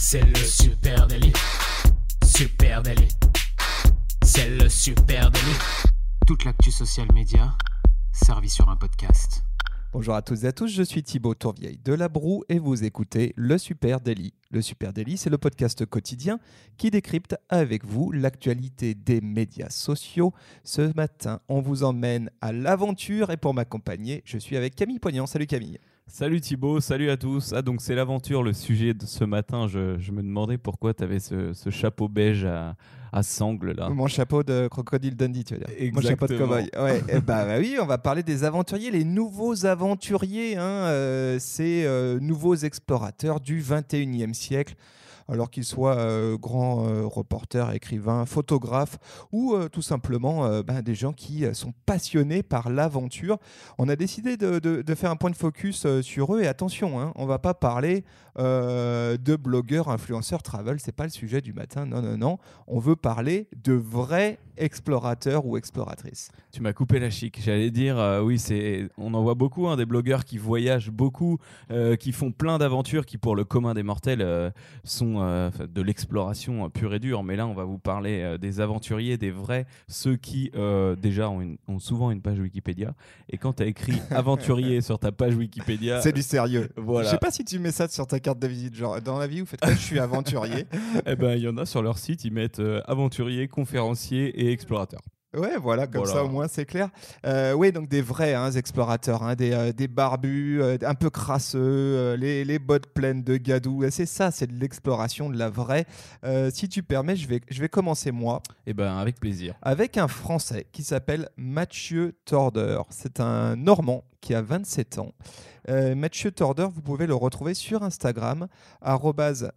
C'est le super délit. Super délit. C'est le super délit. Toute l'actu social média servie sur un podcast. Bonjour à toutes et à tous, je suis Thibaut Tourvieille de La Broue et vous écoutez Le Super Daily. Le Super Daily, c'est le podcast quotidien qui décrypte avec vous l'actualité des médias sociaux. Ce matin, on vous emmène à l'aventure et pour m'accompagner, je suis avec Camille Poignant. Salut Camille. Salut Thibaut, salut à tous. Ah donc c'est l'aventure, le sujet de ce matin. Je, je me demandais pourquoi tu avais ce, ce, chapeau beige à, à sangle là. Mon chapeau de crocodile Dundee, tu veux dire. Exactement. Mon chapeau de cowboy. Ouais, eh bah, bah, oui, on va parler des aventuriers, les nouveaux aventuriers, hein, euh, ces euh, nouveaux explorateurs du 21e siècle alors qu'ils soient euh, grands euh, reporters, écrivains, photographes ou euh, tout simplement ben, des gens qui sont passionnés par l'aventure. On a décidé de, faire un point de focus sur eux et attention, hein, on va pas parler de blogueurs, influenceurs, travel, c'est pas le sujet du matin, non, non, non. On veut parler de vrais explorateurs ou exploratrices. Tu m'as coupé la chic. J'allais dire, euh, oui, c'est, on en voit beaucoup, hein, des blogueurs qui voyagent beaucoup, euh, qui font plein d'aventures, qui pour le commun des mortels euh, sont euh, de l'exploration euh, pure et dure. Mais là, on va vous parler euh, des aventuriers, des vrais, ceux qui euh, déjà ont, une- ont souvent une page Wikipédia. Et quand tu as écrit aventurier sur ta page Wikipédia, C'est du sérieux. voilà. Je sais pas si tu mets ça sur ta carte de visite, genre dans la vie, vous faites quoi? Je suis aventurier. Eh ben, il y en a sur leur site, ils mettent euh, aventurier, conférencier et explorateur. Ouais, voilà, comme Voilà. ça au moins c'est clair. Euh, oui, donc des vrais hein, explorateurs, hein, des, euh, des barbus, euh, un peu crasseux, les, les bottes pleines de gadou. C'est ça, c'est de l'exploration, de la vraie. Si tu permets, je vais, je vais commencer moi Eh ben, avec plaisir. avec un Français qui s'appelle Mathieu Torder. C'est un Normand qui a 27 ans. Euh, Mathieu Torder, vous pouvez le retrouver sur Instagram,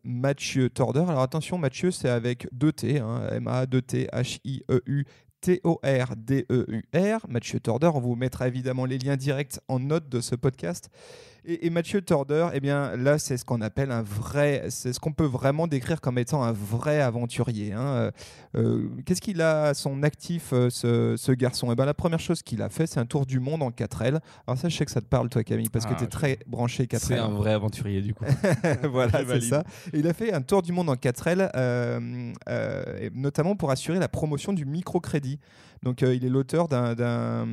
Mathieu Torder. Alors attention, Mathieu, c'est avec deux T, hein, M-A-2-T-H-I-E-U. T-O-R-D-E-U-R, Mathieu Torder. On vous mettra évidemment les liens directs en note de ce podcast. Et, et Mathieu Torder, eh bien là, c'est ce qu'on appelle un vrai, c'est ce qu'on peut vraiment décrire comme étant un vrai aventurier. hein. Euh, euh, Qu'est-ce qu'il a à son actif, euh, ce, ce garçon? Eh ben, La première chose qu'il a fait, c'est un tour du monde en 4L. Alors ça, je sais que ça te parle, toi, Camille, parce que Ah, tu es très branché 4L. C'est un vrai aventurier du coup. voilà, c'est ça. Et il a fait un tour du monde en 4L, euh, euh, et notamment pour assurer la promotion du microcrédit. Donc, euh, il est l'auteur d'un- d'un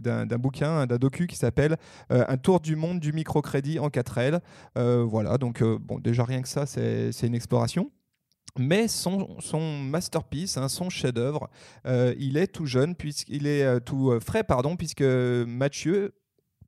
d'un- d'un bouquin, d'un docu qui s'appelle euh, Un tour du monde du microcrédit en 4L. Euh, voilà, donc, bon, déjà rien que ça, c'est une exploration. Mais son, son masterpiece, hein, son chef-d'œuvre, il est tout jeune, puisqu'il est tout frais, pardon, puisque Mathieu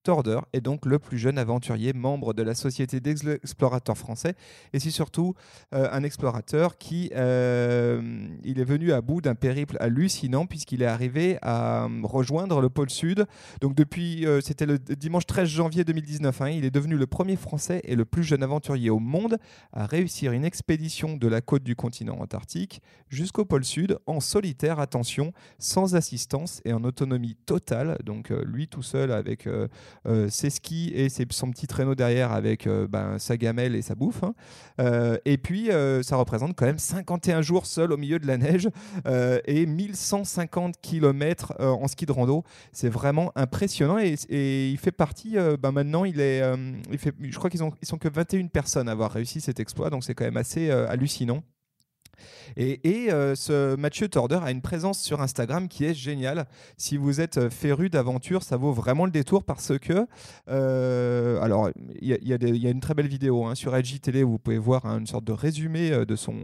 Torder est donc le plus jeune aventurier membre de la Société d'explorateurs français et c'est surtout euh, un explorateur qui euh, il est venu à bout d'un périple hallucinant puisqu'il est arrivé à euh, rejoindre le pôle sud. Donc depuis c'était le dimanche 13 janvier 2019, hein, il est devenu le premier français et le plus jeune aventurier au monde à réussir une expédition de la côte du continent antarctique jusqu'au pôle sud en solitaire, attention, sans assistance et en autonomie totale. Donc lui tout seul avec ses skis et ses- son petit traîneau derrière avec euh, ben, sa gamelle et sa bouffe. hein. Euh, et puis, euh, ça représente quand même 51 jours seul au milieu de la neige euh, et 1150 km en ski de rando. C'est vraiment impressionnant et, il fait partie, euh, ben, maintenant, il est, euh, il fait, je crois qu'ils ils sont que 21 personnes à avoir réussi cet exploit, donc c'est quand même assez euh, hallucinant. Et, euh, ce Mathieu Torder a une présence sur Instagram qui est géniale. Si vous êtes euh, féru d'aventure, ça vaut vraiment le détour parce que, euh, alors, il y, a- une très belle vidéo hein, sur LGTV où vous pouvez voir hein, une sorte de résumé de, son,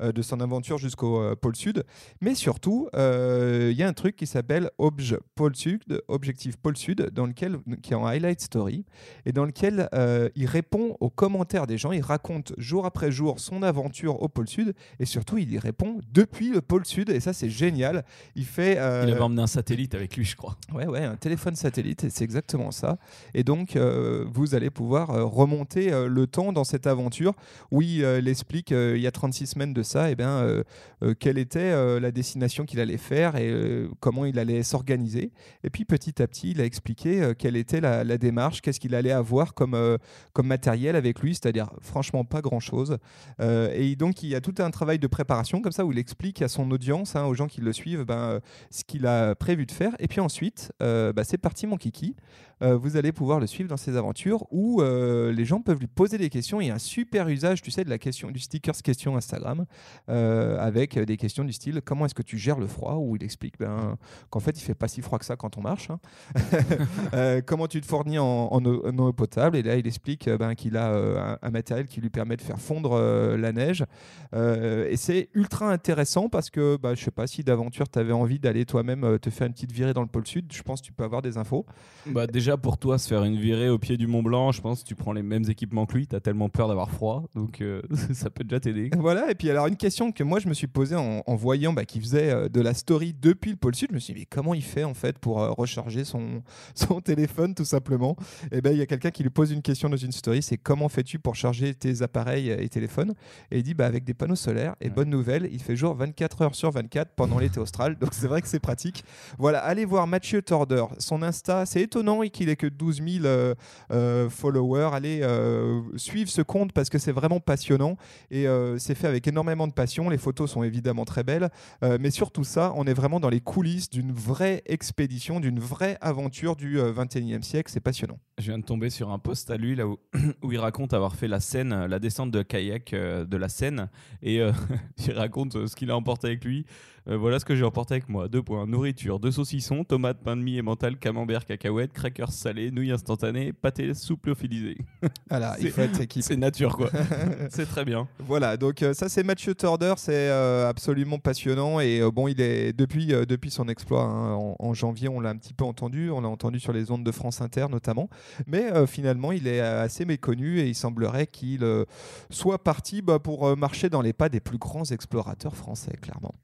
de son aventure jusqu'au pôle Sud. Mais surtout, il y a un truc qui s'appelle Obj Pôle Sud, Objectif Pôle Sud, dans lequel, qui est en highlight story, et dans lequel il répond aux commentaires des gens. Il raconte jour après jour son aventure au pôle Sud surtout, il y répond depuis le pôle Sud. Et ça, c'est génial. Il fait. euh, Il avait emmené un satellite avec lui, je crois. Ouais, ouais, un téléphone satellite, et c'est exactement ça. Et donc, euh, vous allez pouvoir euh, remonter le temps dans cette aventure. Oui, il explique, il y a 36 semaines de ça, et bien, euh, euh, quelle était la destination qu'il allait faire et comment il allait s'organiser. Et puis, petit à petit, il a expliqué quelle était la, la démarche, qu'est-ce qu'il allait avoir comme, comme matériel avec lui, c'est-à-dire franchement pas grand-chose. Et donc, il y a tout un travail de préparation comme ça où il explique à son audience, hein, aux gens qui le suivent, ben, ce qu'il a prévu de faire. Et puis ensuite, bah, c'est parti mon kiki. Euh, vous allez pouvoir le suivre dans ses aventures où euh, les gens peuvent lui poser des questions. Il y a un super usage, tu sais, de la question, du stickers question Instagram euh, avec des questions du style comment est-ce que tu gères le froid? Où il explique ben, qu'en fait il fait pas si froid que ça quand on marche. Hein. comment tu te fournis en, eau, potable? Et là il explique ben, qu'il a un, matériel qui lui permet de faire fondre la neige et c'est ultra intéressant parce que bah, je sais pas si d'aventure tu avais envie d'aller toi-même te faire une petite virée dans le pôle sud, je pense que tu peux avoir des infos. Bah, déjà pour toi, se faire une virée au pied du Mont Blanc, je pense que tu prends les mêmes équipements que lui, tu as tellement peur d'avoir froid, donc euh, ça peut déjà t'aider. Voilà, et puis alors une question que moi je me suis posée en, voyant bah, qu'il faisait euh, de la story depuis le pôle sud, je me suis dit mais comment il fait en fait pour euh, recharger son, son téléphone tout simplement? Et eh bien il y a quelqu'un qui lui pose une question dans une story, c'est comment fais-tu pour charger tes appareils et téléphones? Et il dit bah avec des panneaux solaires, et bonne nouvelle, il fait jour 24 heures sur 24 pendant l'été austral, donc c'est vrai que c'est pratique. Voilà, allez voir Mathieu Torder, son Insta, c'est étonnant, il qu'il ait que 12 000 euh, euh, followers. Allez euh, suivre ce compte parce que c'est vraiment passionnant et c'est fait avec énormément de passion. Les photos sont évidemment très belles, mais surtout ça, on est vraiment dans les coulisses d'une vraie expédition, d'une vraie aventure du 21e siècle. C'est passionnant. Je viens de tomber sur un post à lui là où, où il raconte avoir fait la Seine, la descente de kayak de la Seine et il raconte ce qu'il a emporté avec lui. Euh, voilà ce que j'ai emporté avec moi. Deux points. Nourriture, deux saucissons, tomates, pain de mie et mental, camembert, cacahuètes, crackers salés, nouilles instantanées, pâté soupe lyophilisée. Voilà, il faut être C'est nature, quoi. c'est très bien. Voilà, donc euh, ça c'est Mathieu Torder, c'est euh, absolument passionnant et bon, il est depuis, depuis son exploit hein, en, janvier, on l'a un petit peu entendu, on l'a entendu sur les ondes de France Inter notamment, mais finalement il est assez méconnu et il semblerait qu'il soit parti bah, pour marcher dans les pas des plus grands explorateurs français, clairement.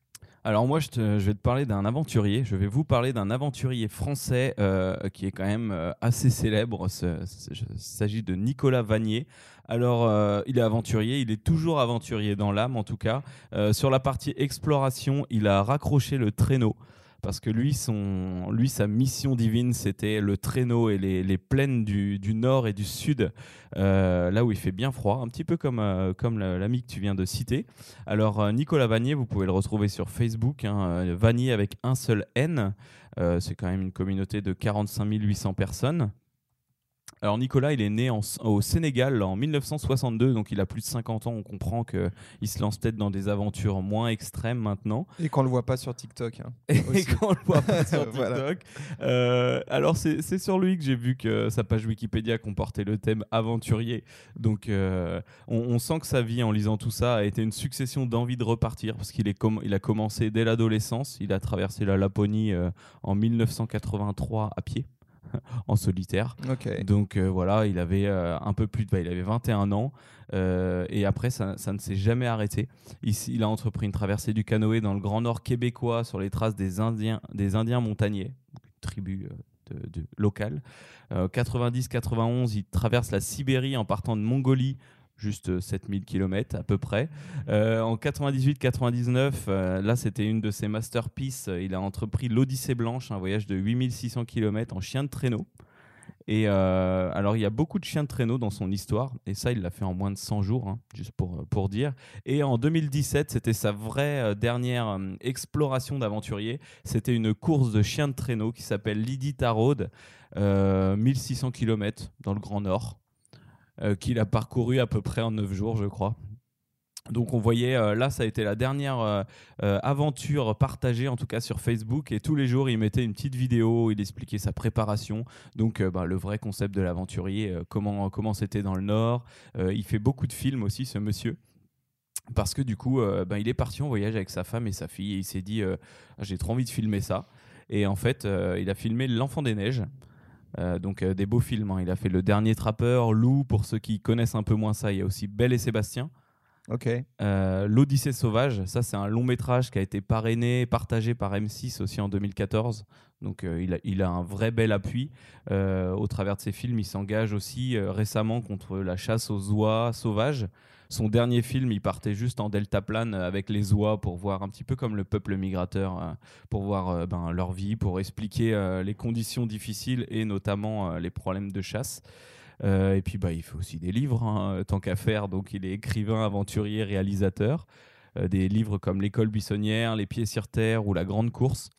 Alors moi, je, vais te parler d'un aventurier. Je vais vous parler d'un aventurier français euh, qui est quand même euh, assez célèbre. Il s'agit de Nicolas Vanier. Alors, euh, il est aventurier, il est toujours aventurier dans l'âme en tout cas. sur la partie exploration, il a raccroché le traîneau parce que lui, son, lui sa mission divine, c'était le traîneau et les, plaines du, nord et du sud, euh, là où il fait bien froid, un petit peu comme, euh, comme l'ami que tu viens de citer. Alors, euh, Nicolas Vanier, vous pouvez le retrouver sur Facebook, hein, Vanier avec un seul N. c'est quand même une communauté de 45 800 personnes. Alors Nicolas, il est né au Sénégal en 1962, donc il a plus de 50 ans. On comprend qu'il se lance peut-être dans des aventures moins extrêmes maintenant. Et qu'on le voit pas sur TikTok. Hein, et qu'on le voit pas sur TikTok. Euh, alors c'est sur lui que j'ai vu que sa page Wikipédia comportait le thème aventurier. Donc euh, on, sent que sa vie en lisant tout ça a été une succession d'envie de repartir parce qu'il il a commencé dès l'adolescence. Il a traversé la Laponie euh, en 1983 à pied. en solitaire. Donc euh, voilà, il avait euh, un peu plus de, il avait 21 ans euh, et après ça, ne s'est jamais arrêté. Ici, il a entrepris une traversée du canoë dans le Grand Nord québécois sur les traces des Indiens, des Indiens montagnais, une tribu de, locale. 90-91, il traverse la Sibérie en partant de Mongolie juste 7000 km à peu près. Euh, en 98-99, euh, là c'était une de ses masterpieces, il a entrepris l'Odyssée Blanche, un voyage de 8600 km en chien de traîneau. Et euh, alors il y a beaucoup de chiens de traîneau dans son histoire, et ça il l'a fait en moins de 100 jours, hein, juste pour, pour dire. Et en 2017, c'était sa vraie dernière exploration d'aventurier. C'était une course de chiens de traîneau qui s'appelle l'Idita Road, 1600 km dans le Grand Nord. Euh, qu'il a parcouru à peu près en 9 jours, je crois. Donc on voyait, euh, là ça a été la dernière euh, aventure partagée en tout cas sur Facebook et tous les jours il mettait une petite vidéo, il expliquait sa préparation, donc bah, le vrai concept de l'aventurier, comment comment c'était dans le Nord. il fait beaucoup de films aussi ce monsieur. Parce que du coup, bah, il est parti en voyage avec sa femme et sa fille et il s'est dit j'ai trop envie de filmer ça. Et en fait, il a filmé L'Enfant des Neiges. Euh, donc euh, des beaux films. Hein. Il a fait Le Dernier Trappeur, Lou, pour ceux qui connaissent un peu moins ça. Il y a aussi Belle et Sébastien. Ok. Euh, L'Odyssée sauvage, ça c'est un long métrage qui a été parrainé, partagé par M6 aussi en 2014. Donc il, a, il, a, un vrai bel appui. au travers de ses films, il s'engage aussi récemment contre la chasse aux oies sauvages son dernier film, il partait juste en deltaplane avec les oies pour voir un petit peu comme le peuple migrateur, euh, pour voir euh, ben, leur vie, pour expliquer euh, les conditions difficiles et notamment les problèmes de chasse. Et puis bah, il fait aussi des livres, hein, tant qu'à faire, donc il est écrivain, aventurier, réalisateur. des livres comme L'école buissonnière, Les pieds sur terre ou La grande course.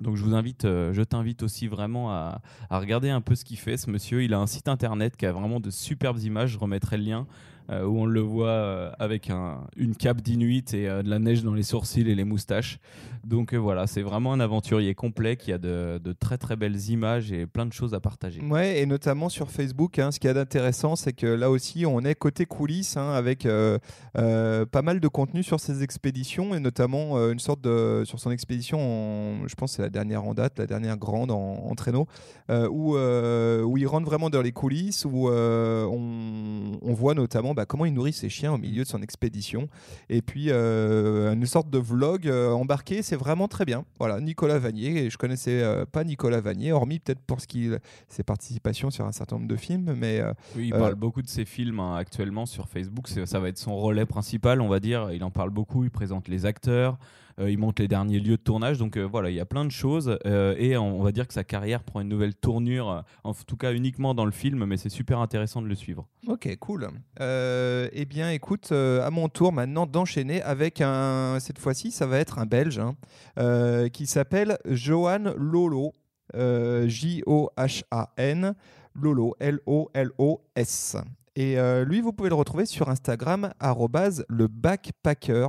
Donc je vous invite, je t'invite aussi vraiment à, à, regarder un peu ce qu'il fait, ce monsieur. Il a un site internet qui a vraiment de superbes images. Je remettrai le lien euh, où on le voit euh, avec une cape d'inuit et euh, de la neige dans les sourcils et les moustaches. Donc voilà, c'est vraiment un aventurier complet qui a de, très très belles images et plein de choses à partager. Ouais, et notamment sur Facebook, hein, ce qui est d'intéressant, c'est que là aussi, on est côté coulisses hein, avec pas mal de contenu sur ses expéditions et notamment une sorte de sur son expédition, je pense c'est la dernière en date, la dernière grande en, traîneau, où, où il rentre vraiment dans les coulisses, où on, voit notamment bah, comment il nourrit ses chiens au milieu de son expédition. Et puis, euh, une sorte de vlog euh, embarqué, c'est vraiment très bien. Voilà, Nicolas Vanier. Je connaissais euh, pas Nicolas Vanier, hormis peut-être pour ce qu'il, ses participations sur un certain nombre de films. Mais, oui, il parle beaucoup de ses films hein, actuellement sur Facebook. Ça va être son relais principal, on va dire. Il en parle beaucoup, il présente les acteurs. Euh, il monte les derniers lieux de tournage. Donc euh, voilà, il y a plein de choses. Euh, et on, va dire que sa carrière prend une nouvelle tournure, en tout cas uniquement dans le film, mais c'est super intéressant de le suivre. Ok, cool. eh bien, écoute, à mon tour maintenant d'enchaîner avec un. Cette fois-ci, ça va être un Belge hein, qui s'appelle Johan Lolo. J-O-H-A-N, Lolo, L-O-L-O-S. Et lui, vous pouvez le retrouver sur Instagram, le backpacker.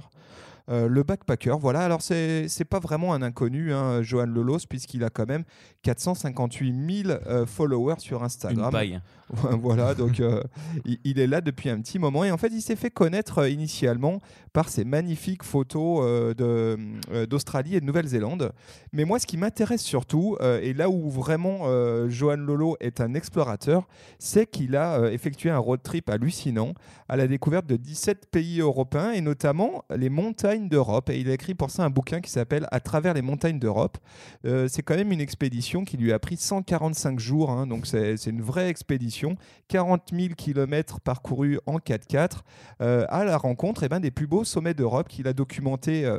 Euh, le backpacker, voilà. Alors, c'est pas vraiment un inconnu, hein, Johan Lolos, puisqu'il a quand même 458 000 euh, followers sur Instagram. Une paille. voilà, donc euh, il, est là depuis un petit moment. Et en fait, il s'est fait connaître initialement par ses magnifiques photos d'Australie et de Nouvelle-Zélande. Mais moi, ce qui m'intéresse surtout, et là où vraiment Johan Lolo est un explorateur, c'est qu'il a effectué un road trip hallucinant à la découverte de 17 pays européens et notamment les montagnes d'Europe. Et il a écrit pour ça un bouquin qui s'appelle À travers les montagnes d'Europe. Euh, c'est quand même une expédition qui lui a pris 145 jours. Hein, donc c'est une vraie expédition. 40 000 km parcourus en 4x4 euh, à la rencontre eh ben, des plus beaux sommets d'Europe qu'il a documentés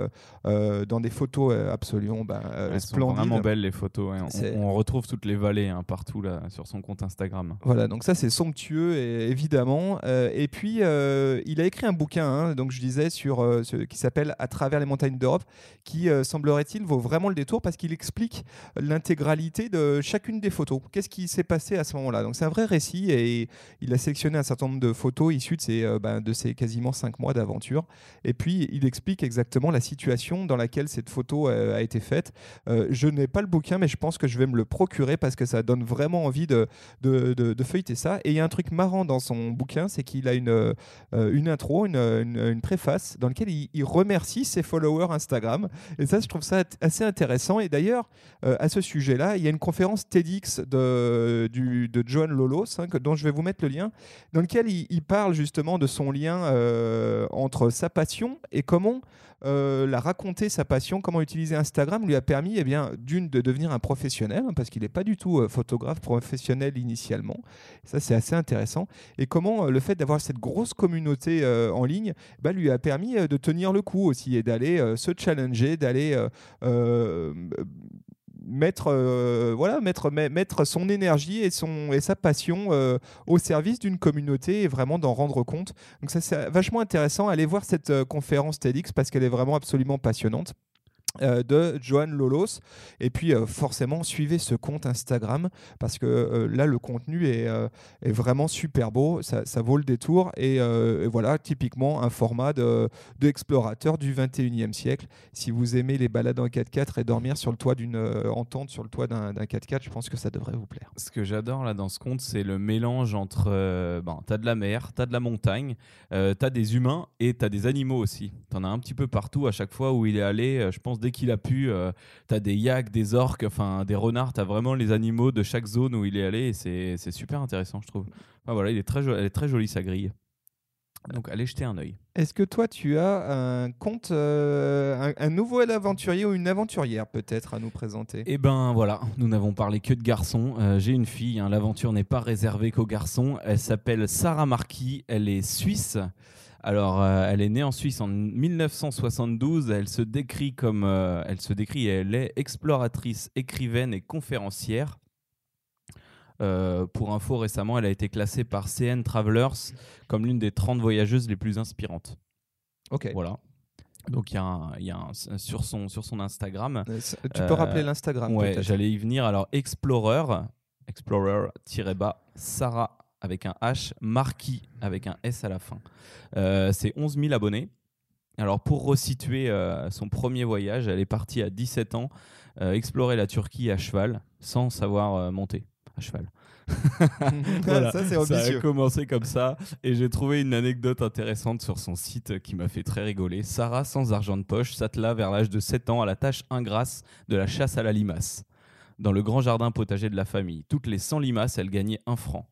euh, dans des photos absolument ben, Elles splendides. Sont vraiment belles les photos. On, retrouve toutes les vallées hein, partout là, sur son compte Instagram. Voilà, donc ça c'est somptueux évidemment. et puis il a écrit un bouquin, hein, donc je disais, sur, ce, qui s'appelle à travers les montagnes d'Europe, qui euh, semblerait-il vaut vraiment le détour parce qu'il explique l'intégralité de chacune des photos. Qu'est-ce qui s'est passé à ce moment-là? Donc c'est un vrai récit et il a sélectionné un certain nombre de photos issues de ces, euh, ben, quasiment cinq mois d'aventure. Et puis il explique exactement la situation dans laquelle cette photo euh, a été faite. je n'ai pas le bouquin, mais je pense que je vais me le procurer parce que ça donne vraiment envie de, de, de, feuilleter ça. Et il y a un truc marrant dans son bouquin, c'est qu'il a une, une intro, une, une, préface dans laquelle il, remercie merci ses followers Instagram. Et ça, je trouve ça assez intéressant. Et d'ailleurs, euh, à ce sujet-là, il y a une conférence TEDx de, du, John Lolos, hein, dont je vais vous mettre le lien, dans lequel il, parle justement de son lien euh, entre sa passion et comment euh, la raconter sa passion, comment utiliser Instagram lui a permis, eh bien, d'une de devenir un professionnel, hein, parce qu'il n'est pas du tout euh, photographe professionnel initialement. Ça, c'est assez intéressant. Et comment le fait d'avoir cette grosse communauté en ligne bah, lui a permis de tenir le coup aussi et d'aller se challenger, d'aller mettre, euh, voilà, mettre, mettre son énergie et, son, et sa passion euh, au service d'une communauté et vraiment d'en rendre compte. Donc ça c'est vachement intéressant. Allez voir cette euh, conférence TEDx parce qu'elle est vraiment absolument passionnante. Euh, de Johan Lolos. Et puis euh, forcément, suivez ce compte Instagram parce que euh, là, le contenu est, est, vraiment super beau, ça, ça vaut le détour. Et, voilà, typiquement un format d'explorateur de, du 21e siècle. Si vous aimez les balades en 4x4 et dormir sur le toit d'une entente sur le toit d'un 4x4, je pense que ça devrait vous plaire. Ce que j'adore là dans ce compte, c'est le mélange entre. ben, tu as de la mer, tu as de la montagne, tu as des humains et tu as des animaux aussi. Tu en as un petit peu partout à chaque fois où il est allé, je pense dès qu'il a pu, euh, tu as des yaks, des orques, enfin des renards, tu as vraiment les animaux de chaque zone où il est allé et c'est super intéressant, je trouve. voilà, il est très, elle est très jolie sa grille. Donc allez jeter un œil. Est-ce que toi tu as un compte, euh, un, nouveau aventurier ou une aventurière peut-être à nous présenter? Eh ben voilà, nous n'avons parlé que de garçons. Euh, j'ai une fille, hein, l'aventure n'est pas réservée qu'aux garçons. Elle s'appelle Sarah Marquis, elle est suisse. Alors, euh, elle est née en Suisse en 1972. Elle se décrit comme, euh, elle se décrit, elle est exploratrice, écrivaine et conférencière. Euh, pour info, récemment, elle a été classée par CN Travelers comme l'une des 30 voyageuses les plus inspirantes. Ok. Voilà. Donc il y a, un, y a un- sur, son, sur son Instagram. Tu peux rappeler l'Instagram Ouais, j'allais y venir. Alors Explorer, Explorer-bas, Sarah avec un H, Marquis avec un S à la fin. Euh, c'est 11 000 abonnés. Alors pour resituer euh, son premier voyage, elle est partie à 17 ans euh, explorer la Turquie à cheval sans savoir monter à cheval. Voilà, Ça, c'est Ça a commencé comme ça et j'ai trouvé une anecdote intéressante sur son site qui m'a fait très rigoler. Sarah, sans argent de poche, s'attela vers l'âge de 7 ans à la tâche ingrasse de la chasse à la limace. Dans le grand jardin potager de la famille, toutes les 100 limaces, elle gagnait un franc.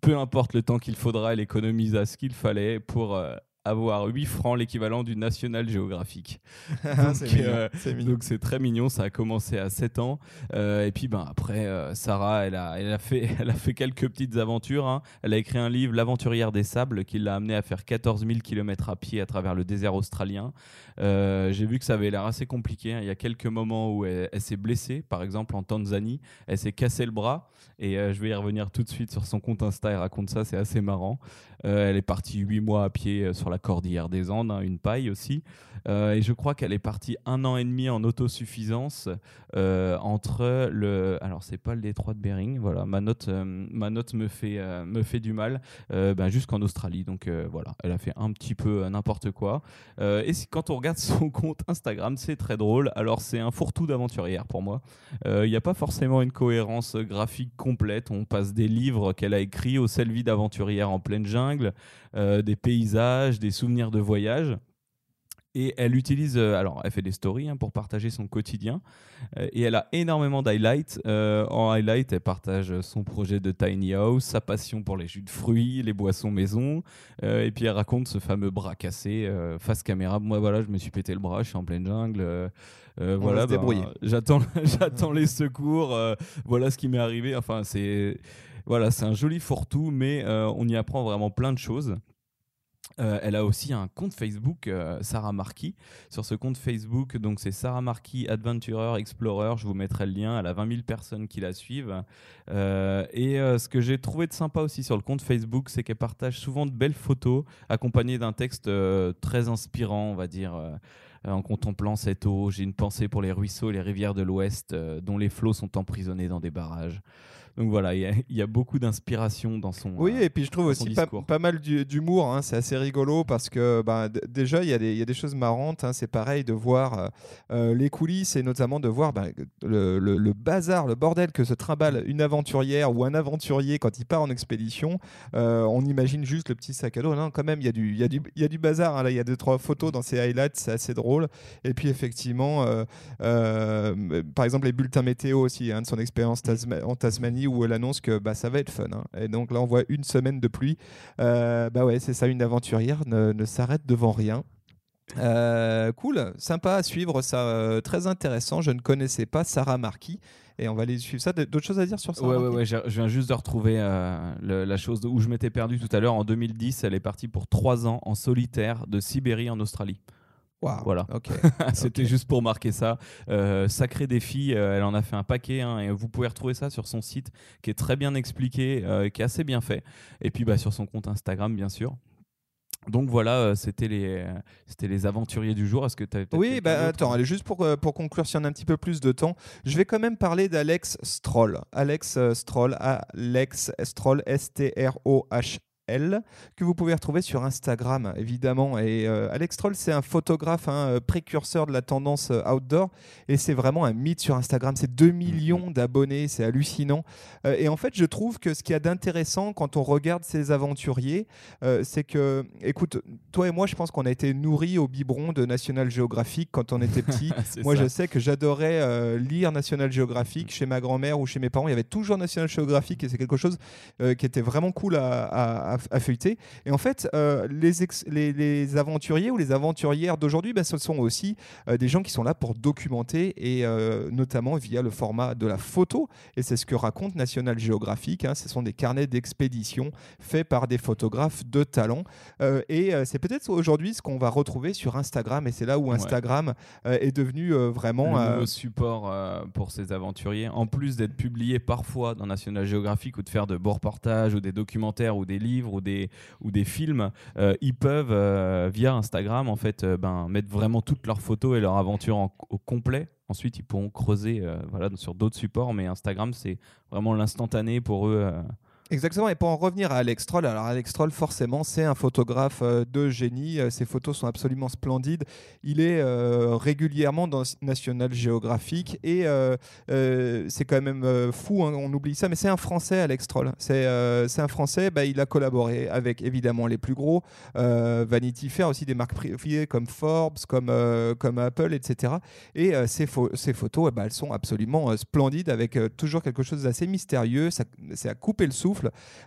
Peu importe le temps qu'il faudra, elle économisa ce qu'il fallait pour euh, avoir 8 francs, l'équivalent du National Geographic. C'est euh. Donc c'est très mignon, ça a commencé à 7 ans. Euh, et puis ben, après, euh, Sarah, elle a, elle, a fait, elle a fait quelques petites aventures. hein. Elle a écrit un livre, L'aventurière des sables, qui l'a amené à faire 14 000 km à pied à travers le désert australien. J'ai vu que ça avait l'air assez compliqué. hein. Il y a quelques moments où elle, elle s'est blessée, par exemple en Tanzanie, elle s'est cassé le bras. Et je vais y revenir tout de suite sur son compte Insta, elle raconte ça, c'est assez marrant. Elle est partie 8 mois à pied sur la cordillère des Andes, hein, une paille aussi. Euh, et je crois qu'elle est partie un an et demi en autosuffisance euh, entre le. Alors, c'est pas le détroit de Bering, voilà, ma note, euh, ma note me, fait, me fait du mal, ben, jusqu'en Australie. Donc voilà, elle a fait un petit peu n'importe quoi. Et si- quand on regarde son compte Instagram, c'est très drôle. Alors, c'est un fourre-tout d'aventurière pour moi. Il n'y a pas forcément une cohérence graphique complète. On passe des livres qu'elle a écrits aux selfies d'aventurière en pleine jungle, des paysages, des souvenirs de voyage. Et elle utilise, euh, alors elle fait des stories hein, pour partager son quotidien. Euh, et elle a énormément d'highlights. Euh, en highlight, elle partage son projet de tiny house, sa passion pour les jus de fruits, les boissons maison. Euh, et puis elle raconte ce fameux bras cassé euh, face caméra. Moi, voilà, je me suis pété le bras, je suis en pleine jungle. voilà, débrouiller. j'attends, j'attends les secours. voilà ce qui m'est arrivé. Enfin, c'est voilà, c'est un joli fourre-tout, mais on y apprend vraiment plein de choses. Euh, elle a aussi un compte Facebook, euh, Sarah Marquis. Sur ce compte Facebook, donc c'est Sarah Marquis Adventurer Explorer. Je vous mettrai le lien. Elle a 20 000 personnes qui la suivent. Euh, et euh, ce que j'ai trouvé de sympa aussi sur le compte Facebook, c'est qu'elle partage souvent de belles photos accompagnées d'un texte très inspirant, on va dire. en contemplant cette eau, j'ai une pensée pour les ruisseaux et les rivières de l'Ouest dont les flots sont emprisonnés dans des barrages. Donc voilà, il y a- il y, a beaucoup d'inspiration dans son. Oui, euh, et puis je trouve aussi pas, mal d'hu- d'humour. hein, c'est assez rigolo parce que bah, déjà, il y, a des- il y a des choses marrantes. hein, c'est pareil de voir euh, euh, les coulisses et notamment de voir bah, le, le- le bazar, le bordel que se trimballe une aventurière ou un aventurier quand il part en expédition. Euh, on imagine juste le petit sac à dos. Non, quand même, il y, a du- y, a bazar. hein, là, il y a deux, trois photos dans ces highlights. C'est assez drôle. Et puis, effectivement, par exemple, les bulletins météo aussi, hein, de son expérience en Tasmanie, où elle annonce que bah, ça va être fun. hein. Et donc là, on voit une semaine de pluie. Euh, bah ouais, c'est ça, une aventurière ne, ne s'arrête devant rien. Euh, cool, sympa à suivre, ça, euh, très intéressant. Je ne connaissais pas Sarah Marquis et on va aller suivre ça. D'autres choses à dire sur Sarah Ouais, ouais, ouais, je viens juste de retrouver euh, le- la chose où je m'étais perdu tout à l'heure. En 2010, elle est partie pour trois ans en solitaire de Sibérie en Australie. Voilà. ok. C'était juste pour marquer ça. Euh, sacré défi, euh, elle en a fait un paquet hein, et vous pouvez retrouver ça sur son site qui est très bien expliqué, euh, qui est assez bien fait. Et puis bah, sur son compte Instagram, bien sûr. Donc voilà, c'était les, c'était les aventuriers du jour. Est-ce que tu as Oui, bah, attends, allez, juste pour, pour conclure, si on a un petit peu plus de temps, je vais quand même parler d'Alex Stroll. Alex Stroll, Alex Stroll, S-T-R-O-H. L, que vous pouvez retrouver sur Instagram, évidemment. Et euh, Alex Stroll, c'est un photographe, hein, euh, précurseur de la tendance euh, outdoor. Et c'est vraiment un mythe sur Instagram. C'est 2 millions d'abonnés, c'est hallucinant. Euh, et en fait, je trouve que ce qu'il y a d'intéressant quand on regarde ces aventuriers, euh, c'est que, écoute, toi et moi, je pense qu'on a été nourris au biberon de National Geographic quand on était petit. moi, je sais que j'adorais lire National Geographic chez ma grand-mère ou chez mes parents. Il y avait toujours National Geographic et c'est quelque chose qui était vraiment cool à, à- à- à feuilleter. Et en fait, euh, les, ex- les, les aventuriers ou les aventurières d'aujourd'hui, ben, ce sont aussi euh, des gens qui sont là pour documenter et euh, notamment via le format de la photo. Et c'est ce que raconte National Geographic. hein. Ce sont des carnets d'expédition faits par des photographes de talent. Et c'est peut-être aujourd'hui ce qu'on va retrouver sur Instagram. Et c'est là où. Instagram est devenu vraiment. le nouveau support pour ces aventuriers, en plus d'être publié parfois dans National Geographic ou de faire de beaux reportages ou des documentaires ou des livres ou des, films, euh, ils peuvent, euh, via Instagram, en fait, euh, ben, mettre vraiment toutes leurs photos et leur aventure en- au complet. Ensuite, ils pourront creuser sur d'autres supports, mais Instagram, c'est vraiment l'instantané pour eux. Exactement, et pour en revenir à Alex Troll, alors Alex Troll, forcément, c'est un photographe euh, de génie. Euh, Ses photos sont absolument splendides. Il est euh, régulièrement dans National Geographic et c'est quand même fou, hein, on oublie ça, mais c'est un Français, Alex Troll. C'est un Français, bah, il a collaboré avec évidemment les plus gros, Vanity Fair, aussi des marques privées comme Forbes, comme, Apple, etc. Et ces photos, eh ben, elles sont absolument splendides avec toujours quelque chose d'assez mystérieux. C'est à couper le souffle.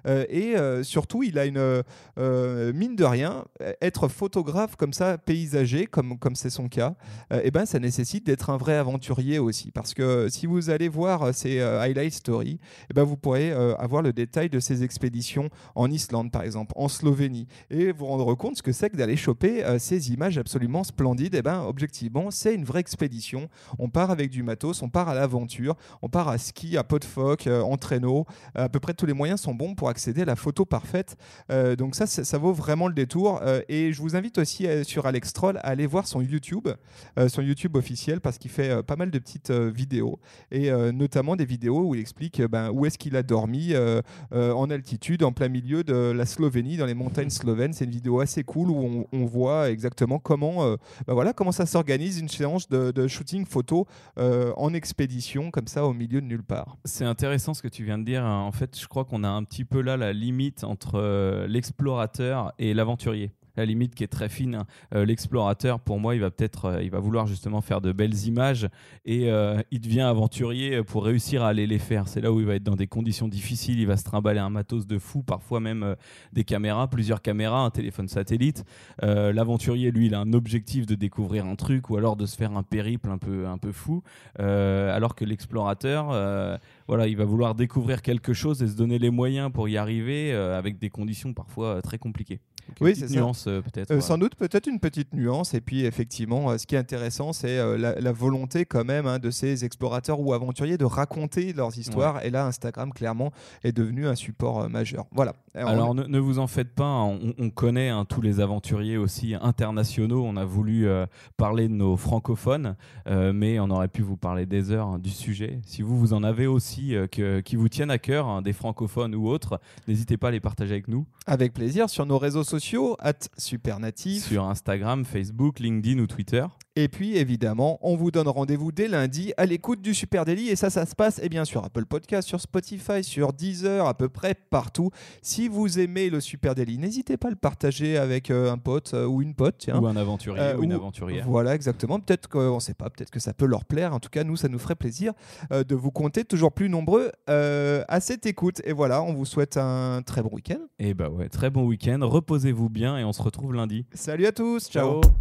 Euh, et euh, surtout, il a une euh, mine de rien, être photographe comme ça, paysager, comme comme c'est son cas, euh, eh ben, ça nécessite d'être un vrai aventurier aussi. Parce que si vous allez voir ces highlight stories, eh ben, vous pourrez avoir le détail de ses expéditions en Islande, par exemple, en Slovénie, et vous rendre compte ce que c'est que d'aller choper ces images absolument splendides. Eh ben, objectivement, c'est une vraie expédition. On part avec du matos, on part à l'aventure, on part à ski, à pot de phoque, en traîneau. À peu près tous les moyens sont bons pour accéder à la photo parfaite. Euh, donc ça, ça, vaut vraiment le détour. Euh, et je vous invite aussi euh, sur Alex Troll à aller voir son YouTube, son YouTube officiel, parce qu'il fait pas mal de petites vidéos, et notamment des vidéos où il explique ben, où est-ce qu'il a dormi en altitude, en plein milieu de la Slovénie, dans les montagnes slovènes. C'est une vidéo assez cool où on, voit exactement comment, ben voilà, comment ça s'organise une séance de, shooting photo en expédition, comme ça, au milieu de nulle part. C'est intéressant ce que tu viens de dire. En fait, je crois qu'on a un petit peu là la limite entre euh, l'explorateur et l'aventurier. La limite qui est très fine. hein. Euh, l'explorateur, pour moi, il va peut-être, euh, il va vouloir justement faire de belles images et euh, il devient aventurier pour réussir à aller les faire. C'est là où il va être dans des conditions difficiles. Il va se trimballer un matos de fou, parfois même des caméras, plusieurs caméras, un téléphone satellite. L'aventurier, lui, il a un objectif de découvrir un truc ou alors de se faire un périple un peu, un peu fou. Alors que l'explorateur, voilà, il va vouloir découvrir quelque chose et se donner les moyens pour y arriver avec des conditions parfois très compliquées. Oui, c'est nuance euh, peut-être. Euh. Sans doute, peut-être une petite nuance. Et puis, effectivement, euh, ce qui est intéressant, c'est la, la volonté quand même hein, de ces explorateurs ou aventuriers de raconter leurs histoires. Et là, Instagram, clairement, est devenu un support majeur. Voilà. Alors, on- ne, ne vous en faites pas, hein, on, on connaît hein, tous les aventuriers aussi internationaux. On a voulu euh, parler de nos francophones, euh, mais on aurait pu vous parler des heures du sujet. Si vous, vous en avez aussi euh, que- qui vous tiennent à cœur, des francophones ou autres, n'hésitez pas à les partager avec nous avec plaisir sur nos réseaux sociaux, sur Instagram, Facebook, LinkedIn ou Twitter. Et puis, évidemment, on vous donne rendez-vous dès lundi à l'écoute du Super Daily. Et ça, ça se passe, eh bien, sur Apple Podcast, sur Spotify, sur Deezer, à peu près partout. Si vous aimez le Super Daily, n'hésitez pas à le partager avec euh, un pote euh, ou une pote. Tiens. Ou un aventurier Euh, ou une aventurière. Voilà, exactement. Peut-être qu'on ne sait pas, peut-être que ça peut leur plaire. En tout cas, nous, ça nous ferait plaisir de vous compter toujours plus nombreux à cette écoute. Et voilà, on vous souhaite un très bon week-end. Et bah ouais, très bon week-end, reposez-vous bien et on se retrouve lundi. Salut à tous, ciao. Ciao.